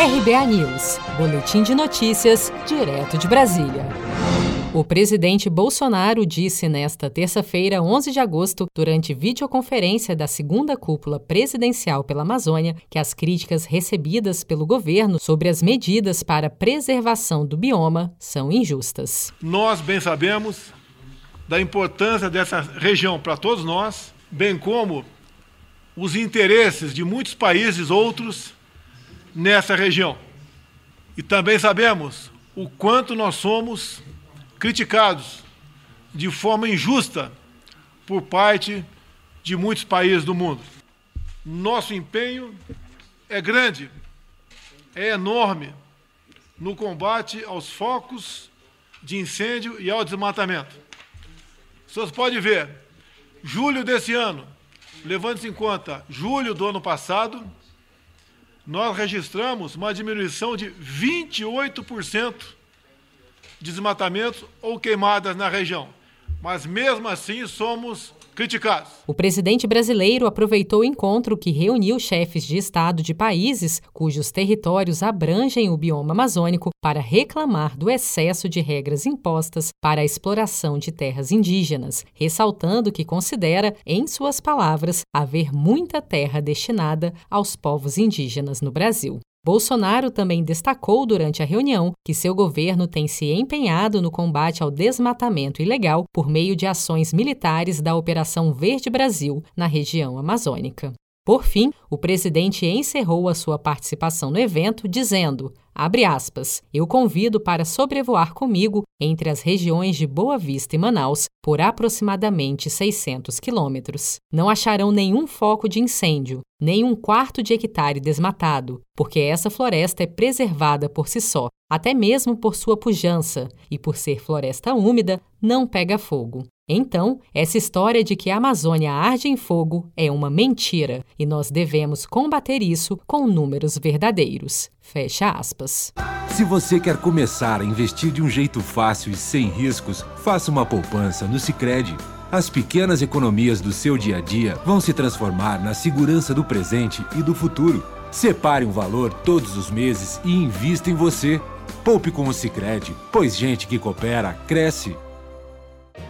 RBA News, Boletim de Notícias, direto de Brasília. O presidente Bolsonaro disse nesta terça-feira, 11 de agosto, durante videoconferência da segunda cúpula presidencial pela Amazônia, que as críticas recebidas pelo governo sobre as medidas para preservação do bioma são injustas. Nós bem sabemos da importância dessa região para todos nós, bem como os interesses de muitos países outros nessa região. E também sabemos o quanto nós somos criticados de forma injusta por parte de muitos países do mundo. Nosso empenho é grande, é enorme no combate aos focos de incêndio e ao desmatamento. Vocês podem ver, julho desse ano, levando-se em conta julho do ano passado, nós registramos uma diminuição de 28% de desmatamentos ou queimadas na região. Mas mesmo assim somos criticados. O presidente brasileiro aproveitou o encontro que reuniu chefes de Estado de países cujos territórios abrangem o bioma amazônico para reclamar do excesso de regras impostas para a exploração de terras indígenas, ressaltando que considera, em suas palavras, haver muita terra destinada aos povos indígenas no Brasil. Bolsonaro também destacou durante a reunião que seu governo tem se empenhado no combate ao desmatamento ilegal por meio de ações militares da Operação Verde Brasil na região amazônica. Por fim, o presidente encerrou a sua participação no evento dizendo: abre aspas, eu convido para sobrevoar comigo entre as regiões de Boa Vista e Manaus por aproximadamente 600 quilômetros. Não acharão nenhum foco de incêndio, nem um quarto de hectare desmatado, porque essa floresta é preservada por si só, até mesmo por sua pujança, e por ser floresta úmida, não pega fogo. Então, essa história de que a Amazônia arde em fogo é uma mentira e nós devemos combater isso com números verdadeiros. Fecha aspas. Se você quer começar a investir de um jeito fácil e sem riscos, faça uma poupança no Sicredi. As pequenas economias do seu dia a dia vão se transformar na segurança do presente e do futuro. Separe um valor todos os meses e invista em você. Poupe com o Sicredi, pois gente que coopera cresce